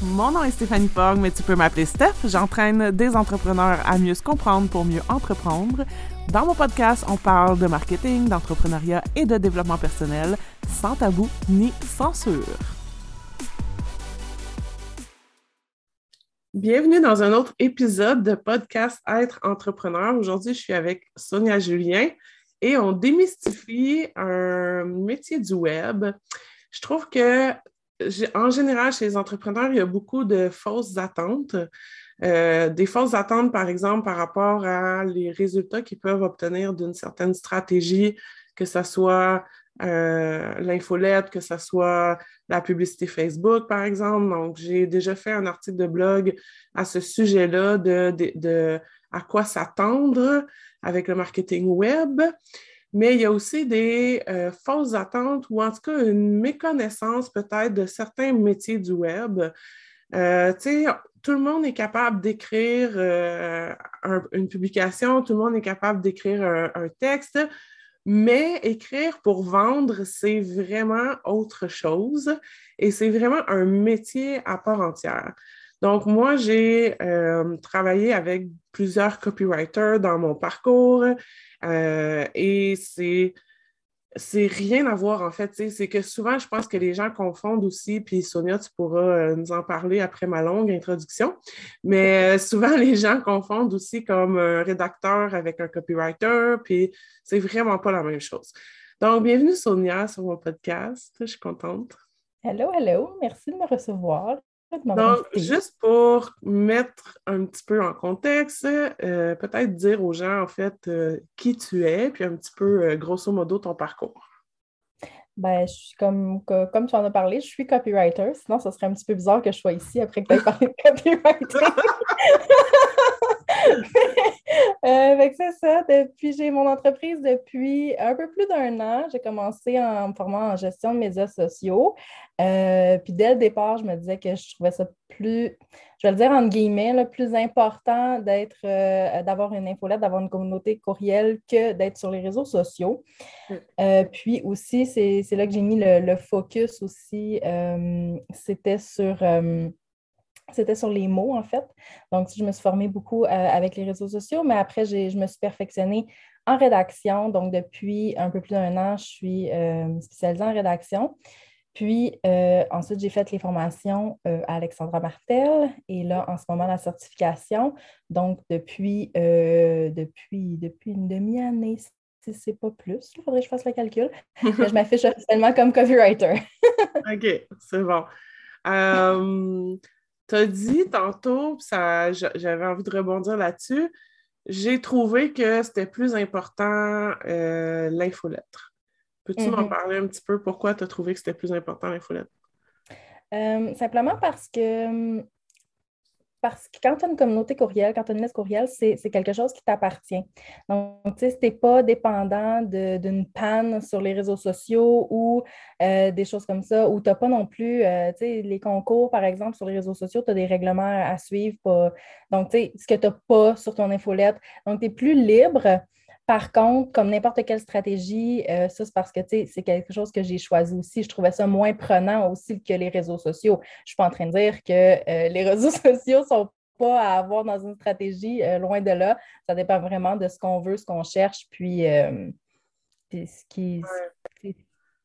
Mon nom est Stéphanie Fogg, mais tu peux m'appeler Steph. J'entraîne des entrepreneurs à mieux se comprendre pour mieux entreprendre. Dans mon podcast, on parle de marketing, d'entrepreneuriat et de développement personnel, sans tabou ni censure. Bienvenue dans un autre épisode de podcast Être entrepreneur. Aujourd'hui, je suis avec Sonia Julien et on démystifie un métier du web. Je trouve que en général, chez les entrepreneurs, il y a beaucoup de fausses attentes. Euh, des fausses attentes, par exemple, par rapport à les résultats qu'ils peuvent obtenir d'une certaine stratégie, que ce soit euh, l'infolette, que ce soit la publicité Facebook, par exemple. Donc, j'ai déjà fait un article de blog à ce sujet-là de, de à quoi s'attendre avec le marketing web mais il y a aussi des euh, fausses attentes ou en tout cas une méconnaissance peut-être de certains métiers du web. Euh, tout le monde est capable d'écrire euh, une publication, tout le monde est capable d'écrire un, texte, mais écrire pour vendre, c'est vraiment autre chose et c'est vraiment un métier à part entière. Donc, moi, j'ai travaillé avec plusieurs copywriters dans mon parcours. Euh, et c'est c'est rien à voir, en fait. C'est que souvent, je pense que les gens confondent aussi, puis Sonia, tu pourras euh, nous en parler après ma longue introduction, mais euh, souvent, les gens confondent aussi comme un rédacteur avec un copywriter, puis c'est vraiment pas la même chose. Donc, bienvenue Sonia sur mon podcast. Je suis contente. Hello, hello. Merci de me recevoir. Donc, juste pour mettre un petit peu en contexte, euh, peut-être dire aux gens, en fait, euh, qui tu es, puis un petit peu, euh, grosso modo, ton parcours. Ben, je suis comme, comme tu en as parlé, je suis copywriter. Sinon, ce serait un petit peu bizarre que je sois ici après que tu aies parlé de copywriter. euh, c'est ça. Depuis, j'ai mon entreprise depuis un peu plus d'un an. J'ai commencé en me formant en gestion de médias sociaux. Euh, puis dès le départ, je me disais que je trouvais ça plus, je vais le dire entre guillemets, le plus important d'être, euh, d'avoir une infolette, d'avoir une communauté courriel que d'être sur les réseaux sociaux. Mm. Euh, puis aussi, c'est, là que j'ai mis le, le focus aussi, c'était sur c'était sur les mots, en fait. Donc, je me suis formée beaucoup euh, avec les réseaux sociaux, mais après, je me suis perfectionnée en rédaction. Donc, depuis un peu plus d'un an, je suis euh, spécialisée en rédaction. Puis, euh, ensuite, j'ai fait les formations à Alexandra Martel et là, en ce moment, la certification. Donc, depuis, depuis, depuis une demi-année, si c'est pas plus, il faudrait que je fasse le calcul. je m'affiche officiellement comme copywriter. OK, c'est bon. Tu as dit tantôt, j'avais envie de rebondir là-dessus, j'ai trouvé que c'était plus important euh, l'infolettre. Peux-tu m'en mm-hmm. parler un petit peu? Pourquoi tu as trouvé que c'était plus important l'infolettre? Euh, simplement parce que hum, parce que quand tu as une communauté courriel, quand tu as une liste courriel, c'est quelque chose qui t'appartient. Donc, tu sais, si tu n'es pas dépendant d'une panne sur les réseaux sociaux ou euh, des choses comme ça, ou tu n'as pas non plus, euh, tu sais, les concours, par exemple, sur les réseaux sociaux, tu as des règlements à suivre. Donc, tu sais, ce que tu n'as pas sur ton infolette. Donc, tu es plus libre par contre, comme n'importe quelle stratégie, euh, ça, c'est parce que c'est quelque chose que j'ai choisi aussi. Je trouvais ça moins prenant aussi que les réseaux sociaux. Je ne suis pas en train de dire que euh, les réseaux sociaux ne sont pas à avoir dans une stratégie, euh, loin de là. Ça dépend vraiment de ce qu'on veut, ce qu'on cherche, puis ce qui,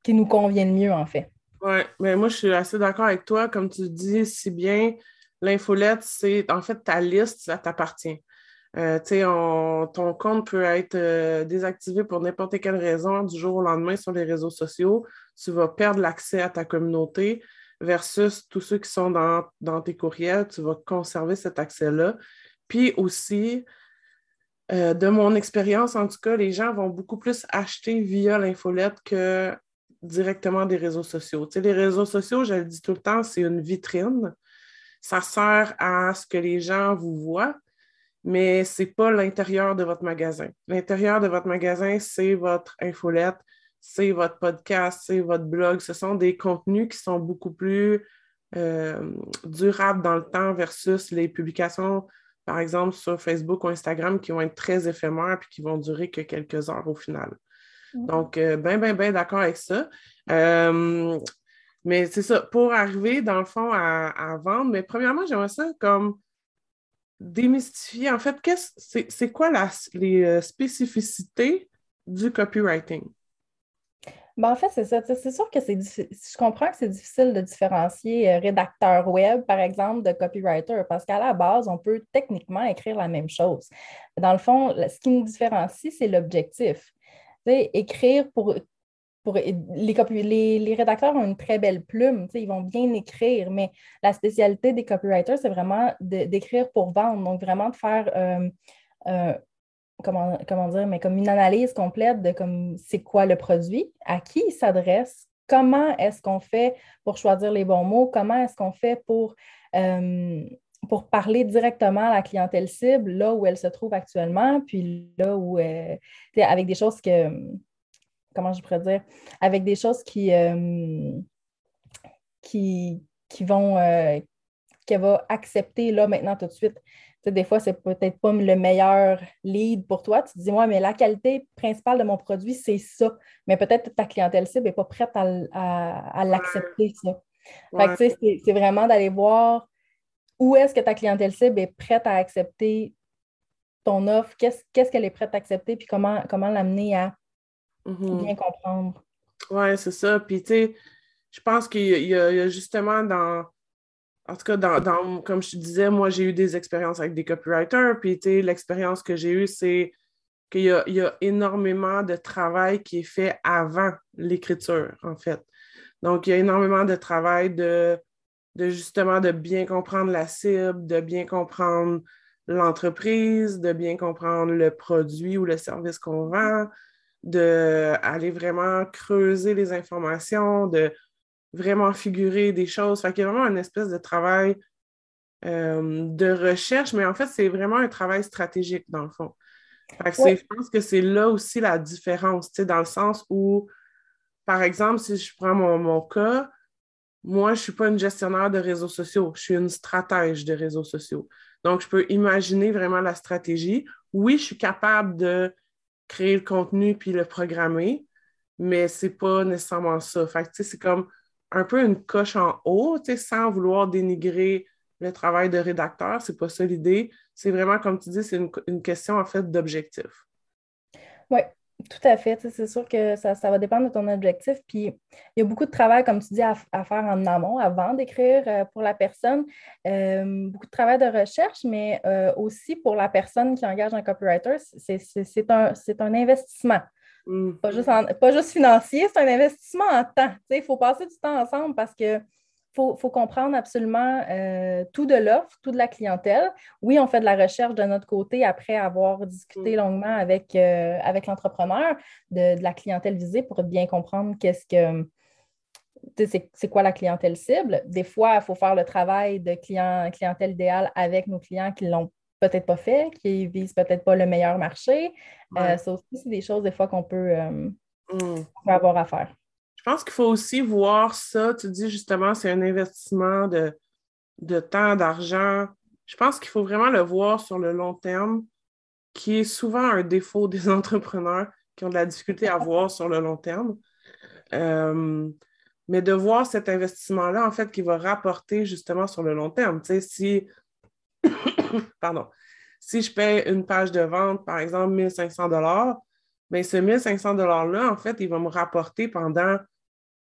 qui nous convient le mieux, en fait. Oui, mais moi, je suis assez d'accord avec toi. Comme tu dis si bien, l'infolette, c'est en fait ta liste, ça t'appartient. Euh, ton compte peut être euh, désactivé pour n'importe quelle raison du jour au lendemain sur les réseaux sociaux. Tu vas perdre l'accès à ta communauté versus tous ceux qui sont dans, tes courriels. Tu vas conserver cet accès-là. Puis aussi, euh, de mon expérience, en tout cas, les gens vont beaucoup plus acheter via l'infolette que directement des réseaux sociaux. les réseaux sociaux, je le dis tout le temps, c'est une vitrine. Ça sert à ce que les gens vous voient, mais ce n'est pas l'intérieur de votre magasin. L'intérieur de votre magasin, c'est votre infolette, c'est votre podcast, c'est votre blog. Ce sont des contenus qui sont beaucoup plus euh, durables dans le temps versus les publications, par exemple, sur Facebook ou Instagram qui vont être très éphémères et qui vont durer que quelques heures au final. Mm. Donc, bien, bien, bien d'accord avec ça. Euh, Mais c'est ça, pour arriver, dans le fond, à, vendre, mais premièrement, j'aimerais ça comme démystifier. En fait, c'est quoi les euh, spécificités du copywriting? Ben, en fait, c'est ça. C'est sûr que c'est Je comprends que c'est difficile de différencier euh, rédacteur web, par exemple, de copywriter, parce qu'à la base, on peut techniquement écrire la même chose. Dans le fond, ce qui nous différencie, c'est l'objectif. Écrire pour. Pour les, les, rédacteurs ont une très belle plume, ils vont bien écrire, mais la spécialité des copywriters, c'est vraiment d'écrire pour vendre, donc vraiment de faire euh, euh, comment, dire, mais comme une analyse complète de comme c'est quoi le produit, à qui il s'adresse, comment est-ce qu'on fait pour choisir les bons mots, comment est-ce qu'on fait pour, euh, pour parler directement à la clientèle cible, là où elle se trouve actuellement, puis là où, avec des choses que, comment je pourrais dire, avec des choses qui, euh, qui, qui vont, qu'elle va accepter là maintenant tout de suite des fois, c'est peut-être pas le meilleur lead pour toi. Tu te dis, moi, mais la qualité principale de mon produit, c'est ça. Mais peut-être ta clientèle cible n'est pas prête à, l'accepter, ça. c'est vraiment d'aller voir où est-ce que ta clientèle cible est prête à accepter ton offre, qu'est-ce qu'elle est prête à accepter, puis comment, comment l'amener à mm-hmm. bien comprendre. Oui, c'est ça. Puis, tu sais, je pense qu'il y, a justement dans en tout cas, dans, comme je te disais, moi, j'ai eu des expériences avec des copywriters, puis l'expérience que j'ai eue, c'est qu'il y a, énormément de travail qui est fait avant l'écriture, en fait. Donc, il y a énormément de travail de, de justement de bien comprendre la cible, de bien comprendre l'entreprise, de bien comprendre le produit ou le service qu'on vend, d'aller vraiment creuser les informations, de vraiment figurer des choses. Fait qu'il y a vraiment une espèce de travail euh, de recherche, mais en fait, c'est vraiment un travail stratégique dans le fond. Fait que Je pense que c'est là aussi la différence, dans le sens où, par exemple, si je prends mon, mon cas, moi, je ne suis pas une gestionnaire de réseaux sociaux, je suis une stratège de réseaux sociaux. Donc, je peux imaginer vraiment la stratégie. Oui, je suis capable de créer le contenu puis le programmer, mais ce n'est pas nécessairement ça. Fait c'est comme un peu une coche en haut, sans vouloir dénigrer le travail de rédacteur. C'est pas ça l'idée. C'est vraiment, comme tu dis, c'est une, question en fait d'objectif. Oui, tout à fait. C'est sûr que ça, va dépendre de ton objectif. Puis il y a beaucoup de travail, comme tu dis, à, faire en amont avant d'écrire euh, pour la personne. Euh, beaucoup de travail de recherche, mais euh, aussi pour la personne qui engage un copywriter, c'est un, un investissement. Mm. Pas, juste financier, c'est un investissement en temps. Il faut passer du temps ensemble parce que faut, comprendre absolument euh, tout de l'offre, tout de la clientèle. Oui, on fait de la recherche de notre côté après avoir discuté mm. longuement avec, euh, avec l'entrepreneur de, la clientèle visée pour bien comprendre qu'est-ce que c'est quoi la clientèle cible. Des fois, il faut faire le travail de client, clientèle idéale avec nos clients qui l'ont peut-être pas fait, qui visent peut-être pas le meilleur marché. Euh, ça aussi, c'est des choses des fois qu'on peut, euh, hmm. avoir à faire. Je pense qu'il faut aussi voir ça. Tu dis justement, c'est un investissement de, de temps, d'argent. Je pense qu'il faut vraiment le voir sur le long terme, qui est souvent un défaut des entrepreneurs qui ont de la difficulté à voir sur le long terme. Euh, mais de voir cet investissement-là, en fait, qui va rapporter justement sur le long terme. Tu sais, si pardon, si je paye une page de vente, par exemple, 1500 dollars, bien, ce 1500 $-là, en fait, il va me rapporter pendant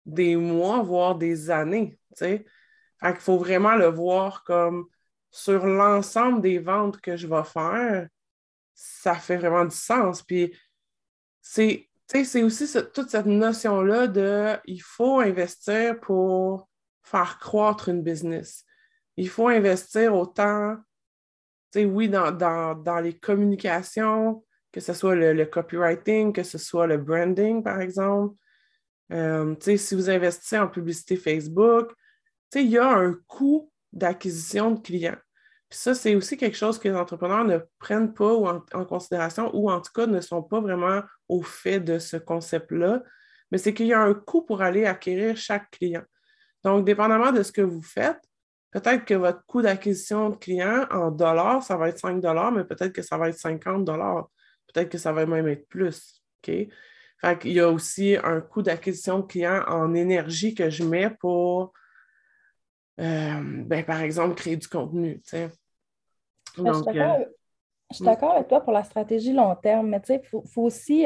des mois, voire des années. Il faut vraiment le voir comme sur l'ensemble des ventes que je vais faire, ça fait vraiment du sens. Puis c'est aussi toute cette notion-là de il faut investir pour faire croître une business. Il faut investir autant oui, dans, les communications, que ce soit le, copywriting, que ce soit le branding, par exemple. Euh, si vous investissez en publicité Facebook, il y a un coût d'acquisition de clients. Puis ça, c'est aussi quelque chose que les entrepreneurs ne prennent pas en, considération ou en tout cas ne sont pas vraiment au fait de ce concept-là. Mais c'est qu'il y a un coût pour aller acquérir chaque client. Donc, dépendamment de ce que vous faites, Peut-être que votre coût d'acquisition de client en dollars, ça va être 5 dollars, mais peut-être que ça va être 50 dollars. Peut-être que ça va même être plus. Fait qu'il y a aussi un coût d'acquisition de clients en énergie que je mets pour, euh, ben, par exemple, créer du contenu. Ben, Donc, je suis d'accord avec toi pour la stratégie long terme, mais il faut, faut, aussi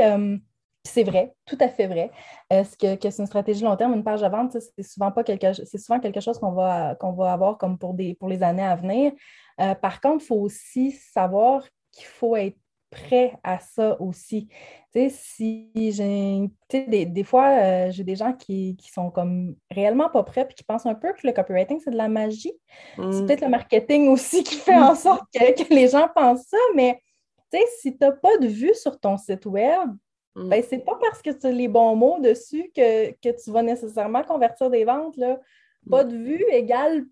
c'est vrai, tout à fait vrai. Est-ce que, c'est une stratégie long terme, une page de vente, c'est souvent pas quelque c'est souvent quelque chose qu'on va, qu'on va avoir comme pour, des, pour les années à venir. Euh, par contre, il faut aussi savoir qu'il faut être prêt à ça aussi. Tu sais, si j'ai. Des, des, fois, euh, j'ai des gens qui, sont comme réellement pas prêts et qui pensent un peu que le copywriting, c'est de la magie. C'est mm. peut-être le marketing aussi qui fait en sorte que, que les gens pensent ça, mais tu sais, si tu n'as pas de vue sur ton site web, Mm. Ben, c'est pas parce que tu as les bons mots dessus que, tu vas nécessairement convertir des ventes. Là. Pas de vue égale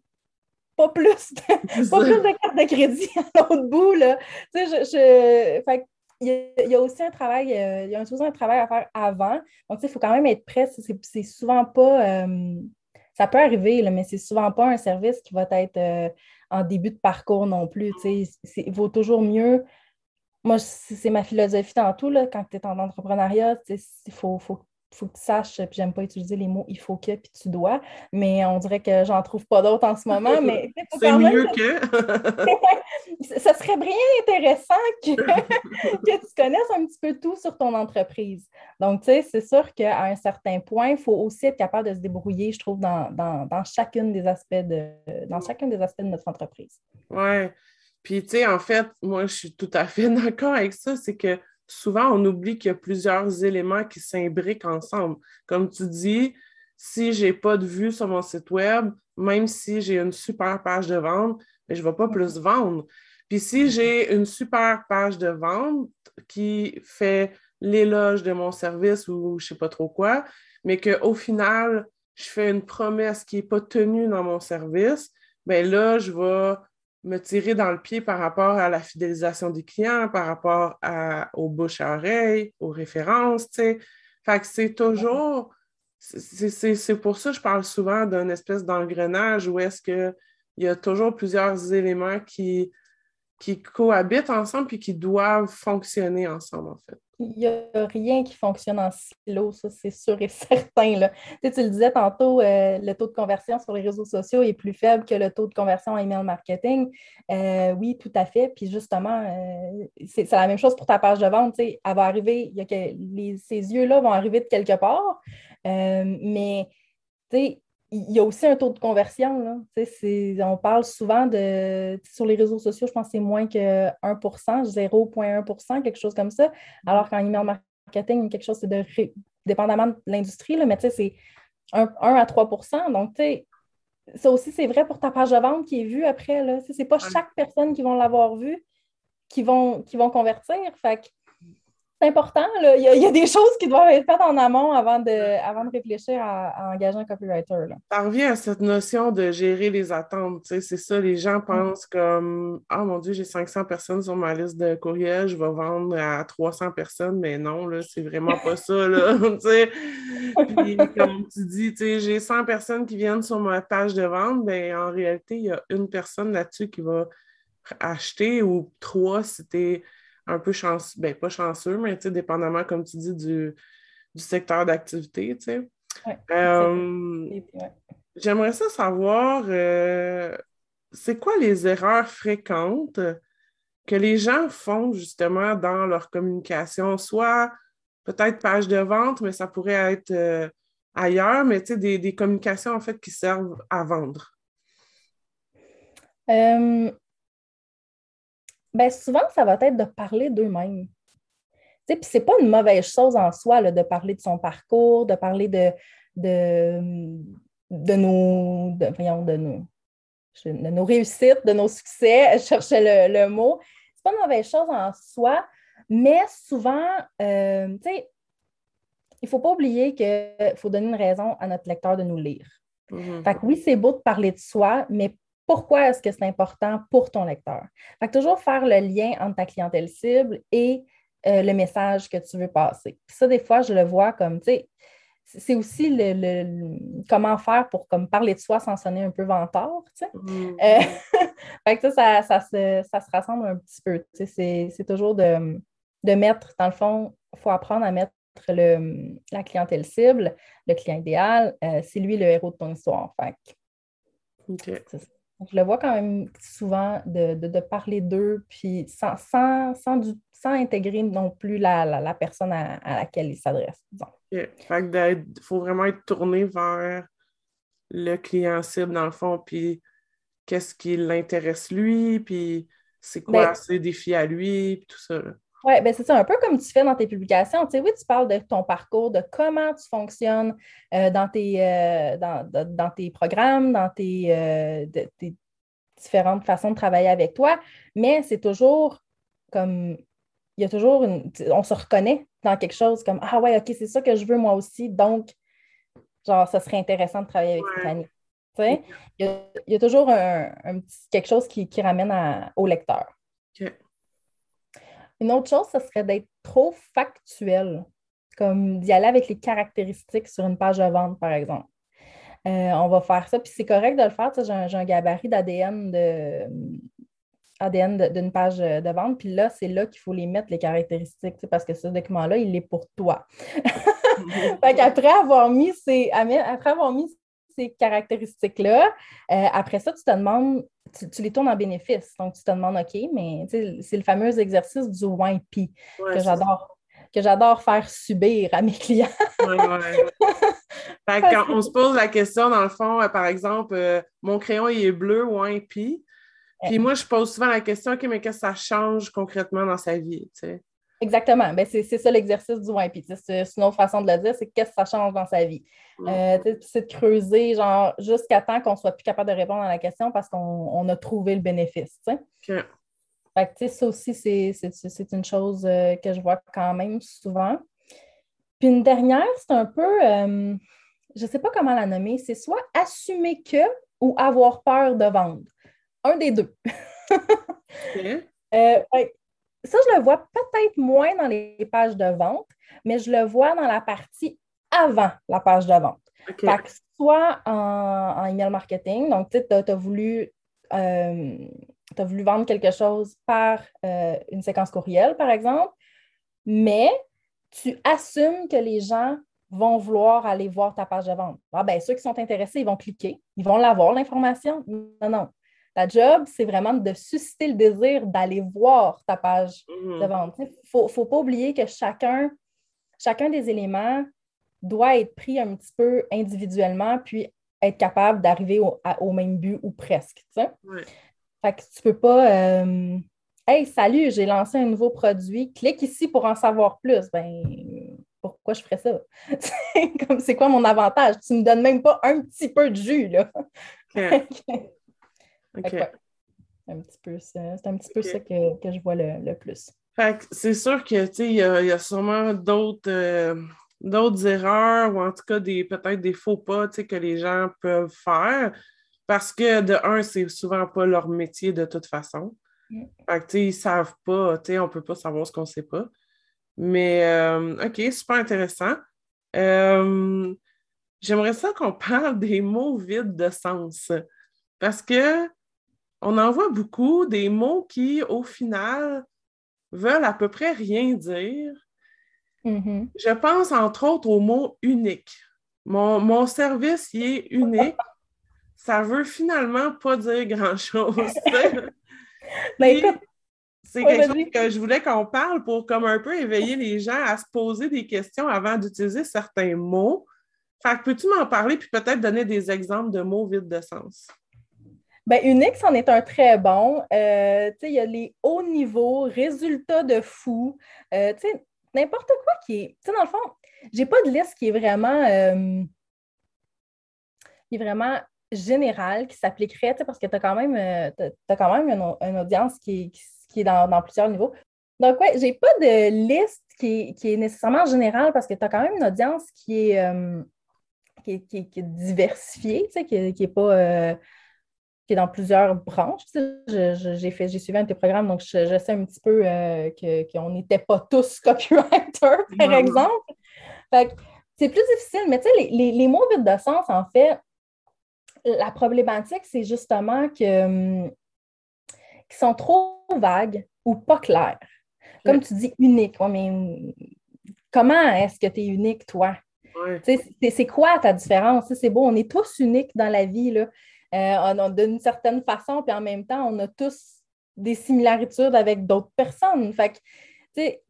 pas plus de, pas plus de cartes de crédit à l'autre bout. Là. Tu sais, je, Fait, il, y a, aussi un travail, euh, il y a un, un travail à faire avant. Donc, il faut quand même être prêt. C'est souvent pas. Euh, ça peut arriver, là, mais c'est souvent pas un service qui va être euh, en début de parcours non plus. Il vaut toujours mieux moi, c'est ma philosophie tantôt, là, quand tu es en entrepreneuriat, il faut, faut, faut, que tu saches, puis j'aime pas utiliser les mots il faut que, puis tu dois, mais on dirait que j'en trouve pas d'autres en ce moment. mais C'est mieux que. ça serait bien intéressant que, que tu connaisses un petit peu tout sur ton entreprise. Donc, tu sais, c'est sûr qu'à un certain point, il faut aussi être capable de se débrouiller, je trouve, dans, dans, dans chacune des aspects de, dans chacun des aspects de notre entreprise. Oui. Puis, tu sais, en fait, moi, je suis tout à fait d'accord avec ça. C'est que souvent, on oublie qu'il y a plusieurs éléments qui s'imbriquent ensemble. Comme tu dis, si je n'ai pas de vue sur mon site Web, même si j'ai une super page de vente, ben, je ne vais pas plus vendre. Puis si j'ai une super page de vente qui fait l'éloge de mon service ou je ne sais pas trop quoi, mais qu'au final, je fais une promesse qui n'est pas tenue dans mon service, bien là, je vais me tirer dans le pied par rapport à la fidélisation des clients, par rapport à, aux bouches à oreilles, aux références, tu sais. Fait que c'est toujours... C'est pour ça que je parle souvent d'un espèce d'engrenage où est-ce qu'il y a toujours plusieurs éléments qui, qui cohabitent ensemble et qui doivent fonctionner ensemble, en fait il n'y a rien qui fonctionne en silo, ça, c'est sûr et certain. Là. Tu, le disais tantôt, euh, le taux de conversion sur les réseaux sociaux est plus faible que le taux de conversion en email marketing. Euh, oui, tout à fait. Puis justement, euh, c'est, la même chose pour ta page de vente. Tu elle va arriver, il y a que les, ces yeux-là vont arriver de quelque part. mais tu sais, il y a aussi un taux de conversion. Là. On parle souvent de. Sur les réseaux sociaux, je pense que c'est moins que 1% 0,1% quelque chose comme ça. Alors qu'en email marketing, quelque chose, c'est de. dépendamment de l'industrie, mais c'est 1, à 3% Donc, ça aussi, c'est vrai pour ta page de vente qui est vue après. Ce n'est pas chaque personne qui va l'avoir vue qui vont, qui vont convertir. Fait c'est important. Il, y a, des choses qui doivent être faites en amont avant de, avant de réfléchir à, engager un copywriter. Là. Ça revient à cette notion de gérer les attentes. C'est ça, les gens mm. pensent comme Ah mon Dieu, j'ai 500 personnes sur ma liste de courriels, je vais vendre à 300 personnes, mais non, là, c'est vraiment pas ça. Là, Puis, comme tu dis, j'ai 100 personnes qui viennent sur ma page de vente, ben, en réalité, il y a une personne là-dessus qui va acheter ou trois si tu un peu chanceux, ben pas chanceux, mais dépendamment, comme tu dis, du, secteur d'activité. Euh, j'aimerais ça savoir, euh, c'est quoi les erreurs fréquentes que les gens font justement dans leur communication, soit peut-être page de vente, mais ça pourrait être euh, ailleurs, mais des, des communications en fait qui servent à vendre? Ben souvent, ça va être de parler d'eux-mêmes. Puis c'est pas une mauvaise chose en soi de parler de son parcours, de parler de, de, de nos, de, voyons, de, nos, de nos réussites, de nos succès. Je cherchais le, le mot. C'est pas une mauvaise chose en soi, mais souvent, euh, tu sais, il ne faut pas oublier qu'il faut donner une raison à notre lecteur de nous lire. Mm-hmm. Fait que oui, c'est beau de parler de soi, mais pourquoi est-ce que c'est important pour ton lecteur? Fait toujours faire le lien entre ta clientèle cible et euh, le message que tu veux passer. ça, des fois, je le vois comme, tu sais, c'est aussi le, comment faire pour comme, parler de soi sans sonner un peu vantard, tu sais. Mm. Euh, fait que ça, ça, se, ça, se, rassemble un petit peu. Tu sais, c'est toujours de, de mettre, dans le fond, il faut apprendre à mettre le, la clientèle cible, le client idéal, euh, c'est lui le héros de ton histoire. Fait Je le vois quand même souvent de, parler d'eux, puis sans, sans, sans, intégrer non plus la, personne à, laquelle il s'adresse. Il faut vraiment être tourné vers le client cible, dans le fond, puis qu'est-ce qui l'intéresse lui, puis c'est quoi ben ses défis à lui, puis tout ça. Oui, ben c'est ça, un peu comme tu fais dans tes publications. Tu sais, oui, tu parles de ton parcours, de comment tu fonctionnes euh, dans, tes, euh, dans, tes programmes, dans tes, euh, tes, différentes façons de travailler avec toi, mais c'est toujours comme, il y a toujours une, on se reconnaît dans quelque chose comme, ah ouais, OK, c'est ça que je veux moi aussi, donc, genre, ça serait intéressant de travailler avec Stéphanie. Tu sais, il, y a, toujours un, petit, quelque chose qui, ramène au lecteur. Une autre chose, ce serait d'être trop factuel, comme d'y aller avec les caractéristiques sur une page de vente, par exemple. Euh, on va faire ça, puis c'est correct de le faire. J'ai un, gabarit d'ADN de ADN d'une page de vente, puis là, c'est là qu'il faut les mettre, les caractéristiques, parce que ce document-là, il est pour toi. fait après avoir mis ces, après avoir mis ces caractéristiques-là, euh, après ça, tu te demandes tu, les tournes en bénéfice. Donc, tu te demandes, OK, mais c'est le fameux exercice du YP que j'adore que j'adore faire subir à mes clients. Oui, quand on se pose la question, dans le fond, euh, par exemple, euh, mon crayon il est bleu ou Puis moi, je pose souvent la question, OK, mais qu'est-ce que ça change concrètement dans sa vie? Exactement. Ben, c'est ça l'exercice du YP. C'est une autre façon de le dire, c'est qu'est-ce que ça change dans sa vie? Euh, c'est de creuser, genre, jusqu'à temps qu'on soit plus capable de répondre à la question parce qu'on a trouvé le bénéfice. Fait que, ça aussi, c'est une chose euh, que je vois quand même souvent. Puis une dernière, c'est un peu, euh, je ne sais pas comment la nommer, c'est soit assumer que ou avoir peur de vendre. Un des deux. ça, je le vois peut-être moins dans les pages de vente, mais je le vois dans la partie avant la page de vente. soit en, email marketing, donc tu as, voulu, euh, voulu vendre quelque chose par euh, une séquence courriel, par exemple, mais tu assumes que les gens vont vouloir aller voir ta page de vente. Ah, ben, ceux qui sont intéressés, ils vont cliquer, ils vont l'avoir, l'information. Non, non. Ta job, c'est vraiment de susciter le désir d'aller voir ta page de mhm. vente. Il ne faut, pas oublier que chacun, chacun des éléments doit être pris un petit peu individuellement, puis être capable d'arriver au, même but ou presque. Tu Fait que tu peux pas euh, Hey, salut, j'ai lancé un nouveau produit, clique ici pour en savoir plus. Ben, pourquoi je ferais ça? C'est quoi mon avantage? Tu ne me donnes même pas un petit peu de jus, là. un petit peu C'est un petit peu ça que, je vois le, plus. c'est sûr que il y, a sûrement d'autres euh, d'autres erreurs ou en tout cas des peut-être des faux pas que les gens peuvent faire parce que de un, c'est souvent pas leur métier de toute façon. Mm. Fait que, ils savent pas, on peut pas savoir ce qu'on sait pas. Mais euh, OK, super intéressant. Euh, j'aimerais ça qu'on parle des mots vides de sens. Parce que on en voit beaucoup des mots qui, au final, veulent à peu près rien dire. Mm-hmm. Je pense entre autres au mot unique. Mon, service y est unique. Ça veut finalement pas dire grand-chose. Ben, c'est quelque chose que je voulais qu'on parle pour comme un peu éveiller les gens à se poser des questions avant d'utiliser certains mots. Fait que peux-tu m'en parler puis peut-être donner des exemples de mots vides de sens? Ben, Unix en est un très bon. Euh, il y a les hauts niveaux, résultats de fou. Euh, n'importe quoi qui est. dans le fond, j'ai pas de liste qui est vraiment, euh, qui vraiment générale, qui s'appliquerait, parce que tu as quand même, quand même une, audience qui, qui est dans, plusieurs niveaux. Donc, ouais, j'ai pas de liste qui est, nécessairement générale parce que tu as quand même une audience qui qui, est, qui, est diversifiée, qui n'est pas qui est dans plusieurs branches. J'ai fait, j'ai suivi un de tes programmes, donc je, sais un petit peu euh, qu'on n'était pas tous copywriters, par exemple. c'est plus difficile, mais tu sais, les, mots vides de sens, en fait, la problématique, c'est justement que hum, qu'ils sont trop vagues ou pas clairs. Comme tu dis, unique. mais comment est-ce que tu es unique, toi? C'est quoi ta différence? C'est beau, on est tous uniques dans la vie, là. Euh, d'une certaine façon, puis en même temps, on a tous des similarités avec d'autres personnes. Fait que,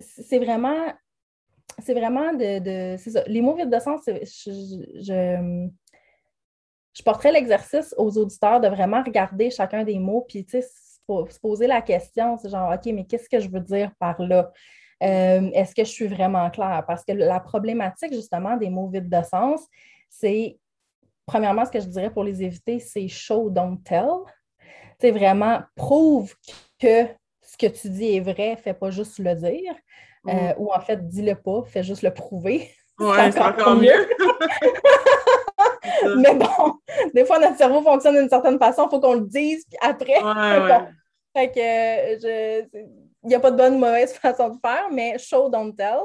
c'est vraiment, c'est vraiment de, c'est ça. Les mots vides de sens, je, je, porterais l'exercice aux auditeurs de vraiment regarder chacun des mots, puis, tu sais, se poser la question, c'est genre, OK, mais qu'est-ce que je veux dire par là? Euh, est-ce que je suis vraiment claire? Parce que la problématique, justement, des mots vides de sens, c'est, premièrement, ce que je dirais pour les éviter, c'est show, don't tell. C'est vraiment prouve que ce que tu dis est vrai, fais pas juste le dire. Euh, mm. ou en fait, dis-le pas, fais juste le prouver. Ouais, c'est encore, mieux. Mais bon, des fois, notre cerveau fonctionne d'une certaine façon, il faut qu'on le dise, puis après. Ouais, Fait que je, il n'y a pas de bonne ou mauvaise façon de faire, mais show, don't tell.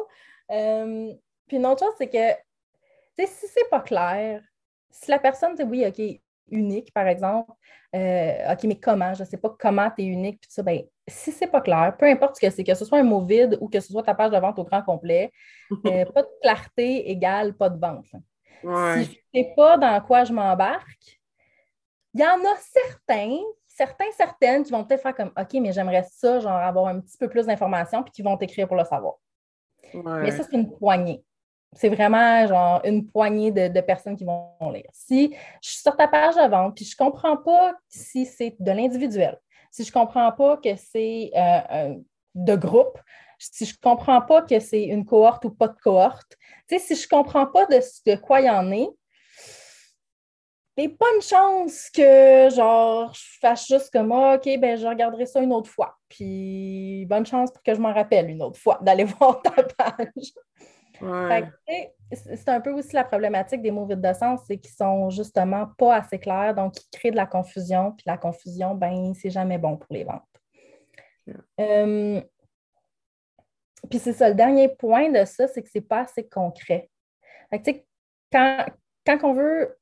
Euh, puis une autre chose, c'est que si c'est pas clair, si la personne dit oui, OK, unique, par exemple, euh, OK, mais comment? Je ne sais pas comment tu es unique, puis ça, ben, si c'est pas clair, peu importe ce que c'est, que ce soit un mot vide ou que ce soit ta page de vente au grand complet, euh, pas de clarté égale pas de vente. Si je ne sais pas dans quoi je m'embarque, il y en a certains certains, certaines qui vont peut-être faire comme OK, mais j'aimerais ça, genre avoir un petit peu plus d'informations, puis qui vont t'écrire pour le savoir. Mais ça, c'est une poignée. C'est vraiment genre une poignée de, personnes qui vont lire. Si je suis sur ta page de vente, puis je ne comprends pas si c'est de l'individuel, si je ne comprends pas que c'est euh, de groupe, si je ne comprends pas que c'est une cohorte ou pas de cohorte, si je ne comprends pas de, quoi il y en est, a pas une chance que, genre, je fasse juste comme, ah, OK, ben, je regarderai ça une autre fois. Puis, bonne chance pour que je m'en rappelle une autre fois d'aller voir ta page. C'est un peu aussi la problématique des mots vides de sens, c'est qu'ils sont justement pas assez clairs, donc ils créent de la confusion. Puis la confusion, ben, c'est jamais bon pour les ventes. Euh, puis c'est ça, le dernier point de ça, c'est que c'est pas assez concret. Fait quand, quand on veut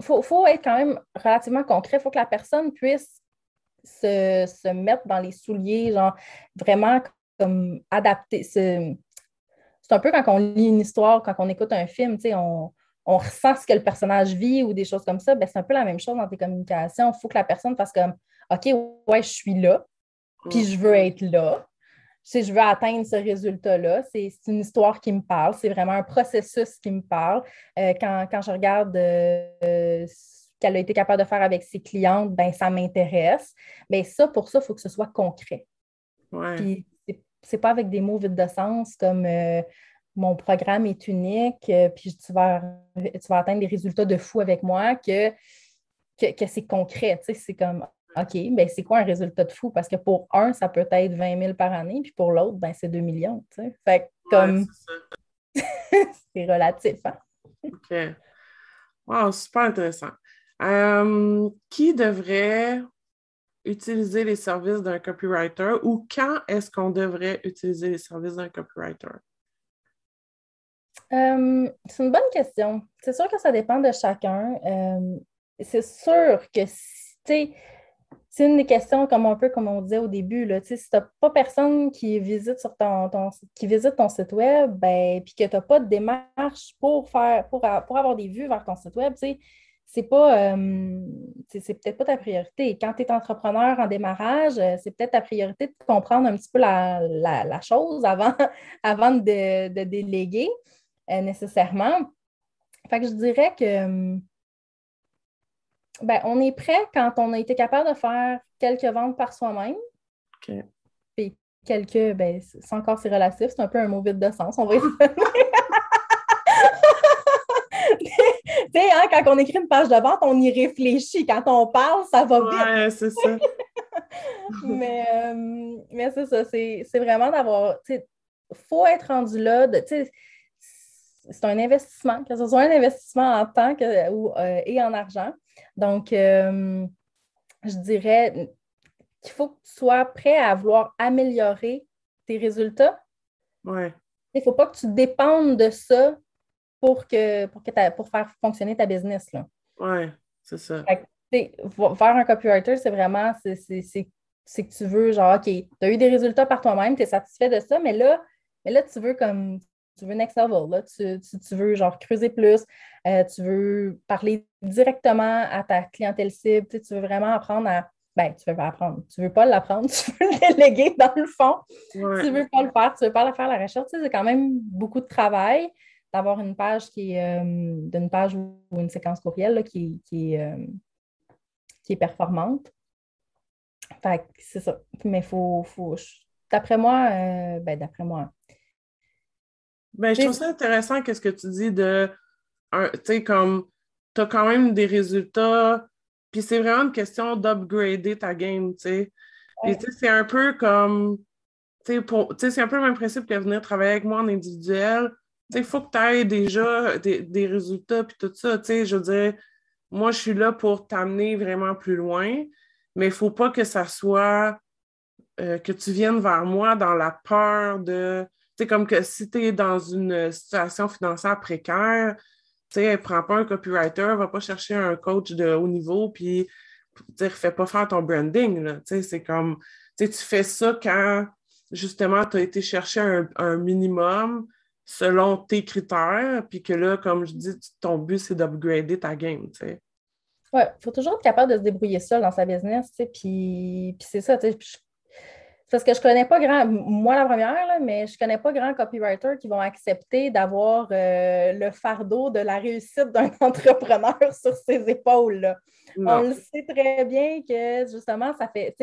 il faut, être quand même relativement concret. Il faut que la personne puisse se, mettre dans les souliers, genre vraiment comme adapter. C'est un peu quand on lit une histoire, quand on écoute un film, on, on ressent ce que le personnage vit ou des choses comme ça. Ben, c'est un peu la même chose dans tes communications. Il faut que la personne fasse comme OK, ouais, je suis là, puis je veux être là si je veux atteindre ce résultat-là, c'est une histoire qui me parle, c'est vraiment un processus qui me parle. Euh, quand, je regarde euh, ce qu'elle a été capable de faire avec ses clientes, ben ça m'intéresse. Mais ça, pour ça, il faut que ce soit concret. Ouais. Puis c'est pas avec des mots vides de sens comme euh, mon programme est unique, puis tu vas, tu vas atteindre des résultats de fou avec moi que, que, que c'est concret. C'est comme OK, ben c'est quoi un résultat de fou? Parce que pour un, ça peut être 20 000 par année, puis pour l'autre, ben c'est 2 millions. Fait comme. c'est relatif. Hein? OK. Wow, super intéressant. Euh, qui devrait utiliser les services d'un copywriter ou quand est-ce qu'on devrait utiliser les services d'un copywriter? Euh, c'est une bonne question. C'est sûr que ça dépend de chacun. Euh, c'est sûr que, sais, c'est une des questions, comme un peu comme on disait au début, là, si tu n'as pas personne qui visite sur ton, qui visite ton site web, ben, puis que tu n'as pas de démarche pour faire pour, pour avoir des vues vers ton site web, c'est pas euh, c'est peut-être pas ta priorité. Quand tu es entrepreneur en démarrage, euh, c'est peut-être ta priorité de comprendre un petit peu la, chose avant, avant de, déléguer euh, nécessairement. Fait que je dirais que ben, on est prêt quand on a été capable de faire quelques ventes par soi-même. OK. Puis quelques, ben, c'est encore c'est relatif, c'est un peu un mot vide de sens, on va y Tu sais, hein, quand on écrit une page de vente, on y réfléchit. Quand on parle, ça va vite. Ouais, c'est ça. mais euh, mais c'est ça, c'est vraiment d'avoir. Il faut être rendu là. De, c'est un investissement, que ce soit un investissement en temps que, ou, euh, et en argent. Donc, euh, je dirais qu'il faut que tu sois prêt à vouloir améliorer tes résultats. Ouais. Il ne faut pas que tu dépendes de ça pour, que, pour, que pour faire fonctionner ta business. Oui, c'est ça. faire un copywriter, c'est vraiment, c'est que tu veux, genre, OK, tu as eu des résultats par toi-même, tu es satisfait de ça, mais là, Mais là, tu veux comme tu veux next level, là, tu, veux genre creuser plus, euh, tu veux parler directement à ta clientèle cible, tu veux vraiment apprendre à. Ben, tu veux pas apprendre, tu veux pas l'apprendre, tu veux le déléguer dans le fond. Tu veux pas le faire, tu veux pas faire la recherche. c'est quand même beaucoup de travail d'avoir une page qui est euh, d'une page ou une séquence courriel qui, qui, euh, qui est performante. Fait c'est ça. Mais faut, faut d'après moi, ben, d'après moi, ben, je trouve ça intéressant qu'est-ce que tu dis de, tu sais, comme, tu as quand même des résultats, puis c'est vraiment une question d'upgrader ta game, tu sais. Puis, tu sais, c'est un peu comme, tu sais, c'est un peu le même principe que venir travailler avec moi en individuel. Tu il faut que tu aies déjà des, résultats, puis tout ça, tu je veux dire, moi, je suis là pour t'amener vraiment plus loin, mais il ne faut pas que ça soit euh, que tu viennes vers moi dans la peur de c'est comme que si tu es dans une situation financière précaire, tu sais, prend pas un copywriter, va pas chercher un coach de haut niveau, puis ne fais pas faire ton branding. C'est comme, tu fais ça quand justement tu as été chercher un, minimum selon tes critères, puis que là, comme je dis, ton but, c'est d'upgrader ta game. Oui, il faut toujours être capable de se débrouiller seul dans sa business, puis, puis c'est ça, parce que je ne connais pas grand, moi la première, mais je ne connais pas grand copywriter qui vont accepter d'avoir euh, le fardeau de la réussite d'un entrepreneur sur ses épaules. On le sait très bien que justement, ça fait,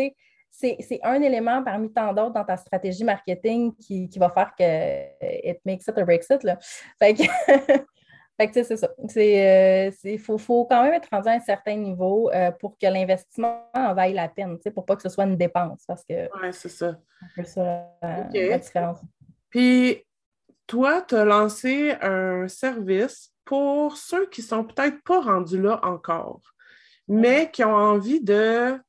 c'est un élément parmi tant d'autres dans ta stratégie marketing qui, va faire que it makes it or breaks it. Là. Fait que, Fait que, c'est ça. Il euh, faut, quand même être rendu à un certain niveau euh, pour que l'investissement en vaille la peine, pour pas que ce soit une dépense. Parce que oui, c'est ça. C'est ça la différence. Puis, toi, tu as lancé un service pour ceux qui sont peut-être pas rendus là encore, mais qui ont envie de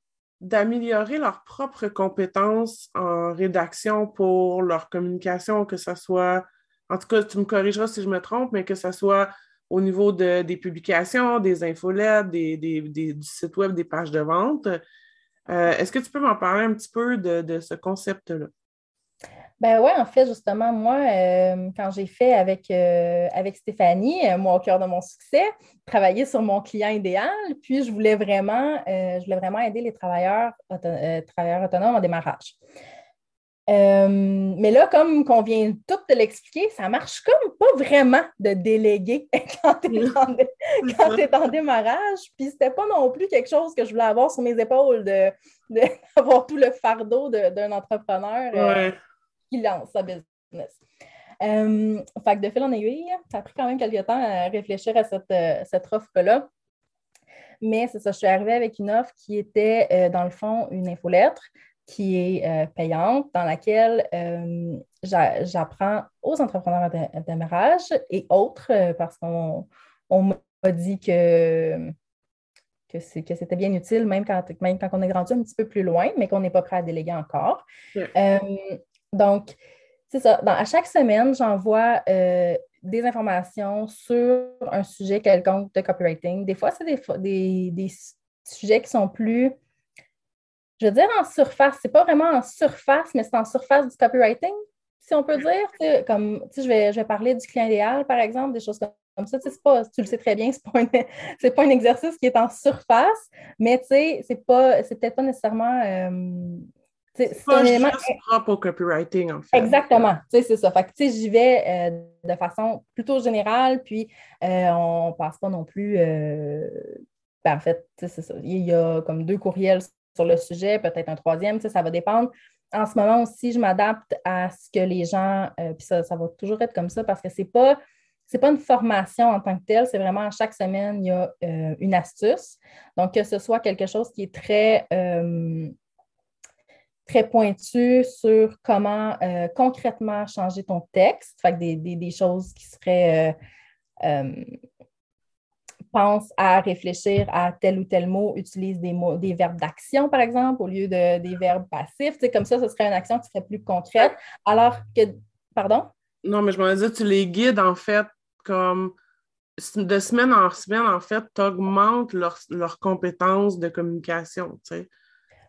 d'améliorer leurs propres compétences en rédaction pour leur communication, que ce soit en tout cas, tu me corrigeras si je me trompe, mais que ce soit au niveau des publications, des infolettes, des, du site web, des pages de vente. Euh, est-ce que tu peux m'en parler un petit peu de, ce concept-là? Ben oui, en fait, justement, moi, euh, quand j'ai fait avec, euh, avec Stéphanie, moi au cœur de mon succès, travailler sur mon client idéal, puis je voulais vraiment, je voulais vraiment aider les travailleurs, travailleurs autonomes en démarrage. Euh, mais là, comme qu'on vient tout de l'expliquer, ça marche comme pas vraiment de déléguer quand tu es, en démarrage. Puis c'était pas non plus quelque chose que je voulais avoir sur mes épaules d'avoir tout le fardeau d'un entrepreneur euh, qui lance sa business. Euh, fait que de fil en aiguille, ça a pris quand même quelques temps à réfléchir à cette, cette offre-là. Mais c'est ça, je suis arrivée avec une offre qui était, dans le fond, une infolettre qui est euh, payante, dans laquelle euh, j'apprends aux entrepreneurs de, démarrage et autres, euh, parce qu'on m'a dit que, que c'était bien utile, même quand, même quand on est grandi un petit peu plus loin, mais qu'on n'est pas prêt à déléguer encore. Donc, c'est ça. à chaque semaine, j'envoie des informations sur un sujet quelconque de copywriting. Des fois, c'est des, des, sujets qui sont plus je veux dire en surface. C'est pas vraiment en surface, mais c'est en surface du copywriting, si on peut dire. Comme, je vais, je vais parler du client idéal, par exemple, des choses comme ça. Tu le sais très bien, ce n'est pas, pas, un exercice qui est en surface, mais c'est peut-être pas nécessairement. Euh, c'est pas juste propre au copywriting, en fait. Exactement, c'est ça. Fait que, j'y vais euh, de façon plutôt générale, puis euh, on ne passe pas non plus... Ben, en fait, c'est ça. Il y a comme deux courriels sur le sujet, peut-être un troisième, ça va dépendre. En ce moment aussi, je m'adapte à ce que les gens, euh, puis ça, va toujours être comme ça parce que ce n'est pas, pas une formation en tant que telle, c'est vraiment chaque semaine, il y a euh, une astuce. Donc, que ce soit quelque chose qui est très, euh, très pointu sur comment concrètement changer ton texte, fait des, des, choses qui seraient pense à réfléchir à tel ou tel mot, utilise des, mots, des verbes d'action, par exemple, au lieu de, des verbes passifs. Comme ça, ce serait une action qui serait plus concrète. Alors que, pardon? Non, mais je me disais, tu les guides, en fait, comme de semaine en semaine, en fait, tu augmentes leurs compétences de communication, tu sais.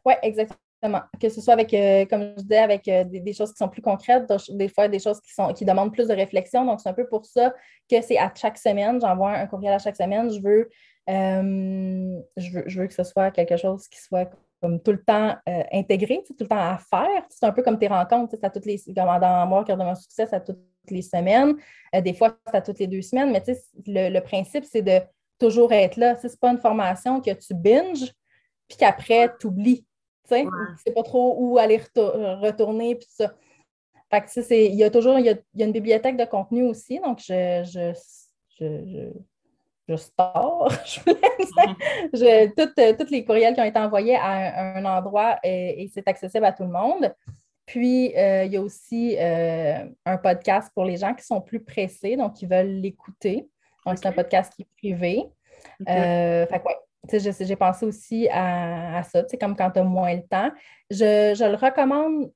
Oui, exactement. Exactement. Que ce soit avec, euh, comme je disais, avec euh, des, choses qui sont plus concrètes, des fois des choses qui, sont, qui demandent plus de réflexion. Donc, c'est un peu pour ça que c'est à chaque semaine. J'envoie un courriel à chaque semaine. Je veux, je veux, que ce soit quelque chose qui soit comme tout le temps intégré, tout le temps à faire. C'est un peu comme tes rencontres, ça toutes les, comme dans Moi, cœur de mon succès, ça toutes les semaines. des fois, ça toutes les deux semaines. Mais le, le principe, c'est de toujours être là. Ce n'est pas une formation que tu binges, puis qu'après, tu oublies. Tu sais, sais pas trop où aller retourner, puis ça. Fait que, il y a toujours, il y a, une bibliothèque de contenu aussi, donc je, je, je, je, store, je, tous les courriels qui ont été envoyés à un, endroit et, c'est accessible à tout le monde. Puis, euh, il y a aussi euh, un podcast pour les gens qui sont plus pressés, donc qui veulent l'écouter. Donc, c'est un podcast qui est privé. Euh, fait j'ai pensé aussi à, ça, comme quand tu as moins le temps. Je, le recommande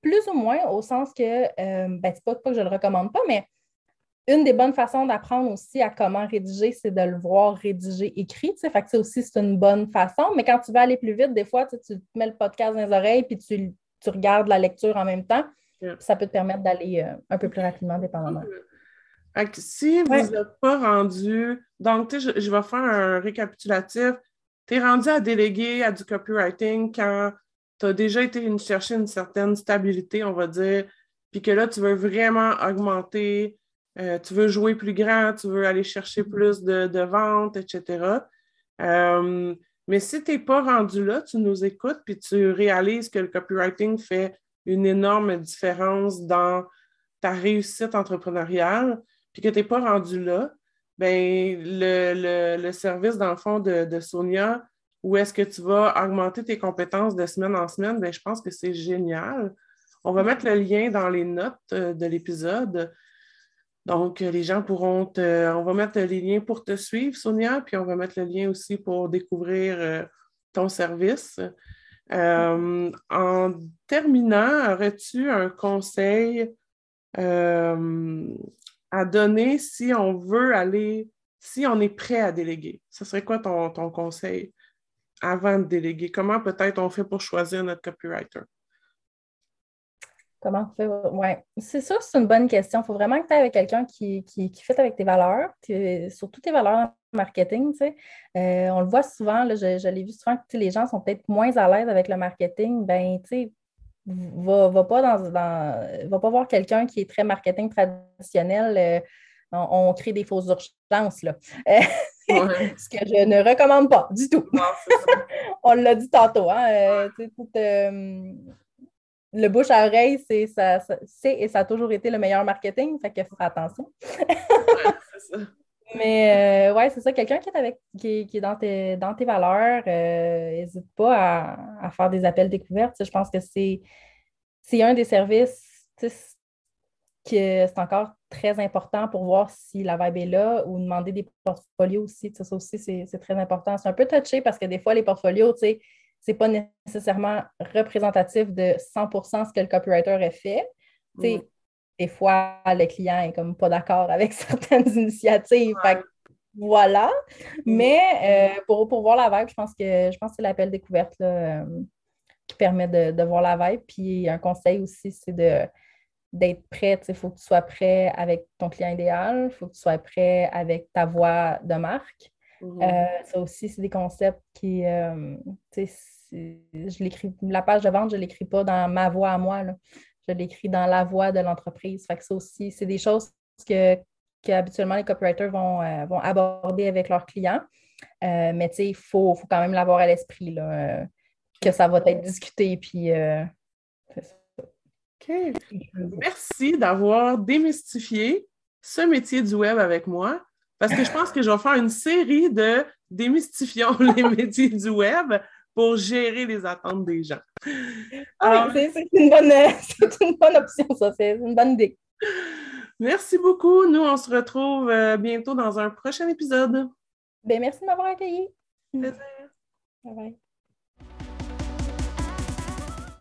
plus ou moins au sens que, euh, ben, c'est pas, que je le recommande pas, mais une des bonnes façons d'apprendre aussi à comment rédiger, c'est de le voir rédiger écrit. Fait que aussi, c'est une bonne façon. Mais quand tu veux aller plus vite, des fois, tu mets le podcast dans les oreilles puis tu, regardes la lecture en même temps. Ça peut te permettre d'aller euh, un peu plus rapidement, dépendamment si vous n'êtes pas rendu, donc je, je vais faire un récapitulatif. Tu es rendu à déléguer à du copywriting quand tu as déjà été chercher une certaine stabilité, on va dire, puis que là, tu veux vraiment augmenter, euh, tu veux jouer plus grand, tu veux aller chercher mm-hmm. plus de, ventes, etc. Euh, mais si tu n'es pas rendu là, tu nous écoutes, puis tu réalises que le copywriting fait une énorme différence dans ta réussite entrepreneuriale, puis que tu n'es pas rendu là, ben le, service, dans le fond, de, Sonia, où est-ce que tu vas augmenter tes compétences de semaine en semaine, ben, je pense que c'est génial. On va mettre le lien dans les notes euh, de l'épisode. Donc, euh, les gens pourront te. On va mettre les liens pour te suivre, Sonia, puis on va mettre le lien aussi pour découvrir euh, ton service. en terminant, aurais-tu un conseil à donner si on veut aller, si on est prêt à déléguer? Ce serait quoi ton, conseil avant de déléguer? Comment peut-être on fait pour choisir notre copywriter? Comment on fait? Oui, c'est sûr, c'est une bonne question. Il faut vraiment que tu aies avec quelqu'un qui, qui, fait avec tes valeurs, surtout tes valeurs marketing. Tu sais. Euh, on le voit souvent, je, l'ai vu souvent que les gens sont peut-être moins à l'aise avec le marketing. Ben, tu sais, va, va, pas dans, va pas voir quelqu'un qui est très marketing traditionnel. Euh, on, crée des fausses urgences. Là. Ce que je ne recommande pas du tout. on l'a dit tantôt. Hein? Euh, euh, le bouche à oreille, c'est ça, et ça a toujours été le meilleur marketing. Fait qu'il faut faire attention. ça. Mais euh, ouais, c'est ça, quelqu'un qui est avec qui, est dans tes, dans tes valeurs, n'hésite euh, pas à, faire des appels découvertes. Je pense que c'est un des services que c'est encore très important pour voir si la vibe est là ou demander des portfolios aussi. Ça aussi, c'est très important. C'est un peu touché parce que des fois, les portfolios, ce n'est pas nécessairement représentatif de 100% ce que le copywriter a fait. Des fois, le client est comme pas d'accord avec certaines initiatives. voilà. Mais euh, pour, pour, voir la vibe, je pense que je pense que c'est l'appel découverte euh, qui permet de, voir la vibe. Puis un conseil aussi, c'est de d'être prêt. Il faut que tu sois prêt avec ton client idéal, il faut que tu sois prêt avec ta voix de marque. Mm-hmm. Euh, ça aussi, c'est des concepts qui, je l'écris, la page de vente, je ne l'écris pas dans ma voix à moi. Là je l'écris dans la voix de l'entreprise. Aussi, c'est des choses que, habituellement les copywriters vont, euh, vont aborder avec leurs clients. Euh, mais il faut, quand même l'avoir à l'esprit, euh, que ça va être discuté. Puis, OK. Merci d'avoir démystifié ce métier du web avec moi. Parce que je pense que je vais faire une série de démystifions les métiers du web pour gérer les attentes des gens. Ah, c'est une, bonne option, ça. C'est une bonne idée. Merci beaucoup. Nous, on se retrouve euh, bientôt dans un prochain épisode. Ben, merci de m'avoir accueilli. Plaisir. Bye bye.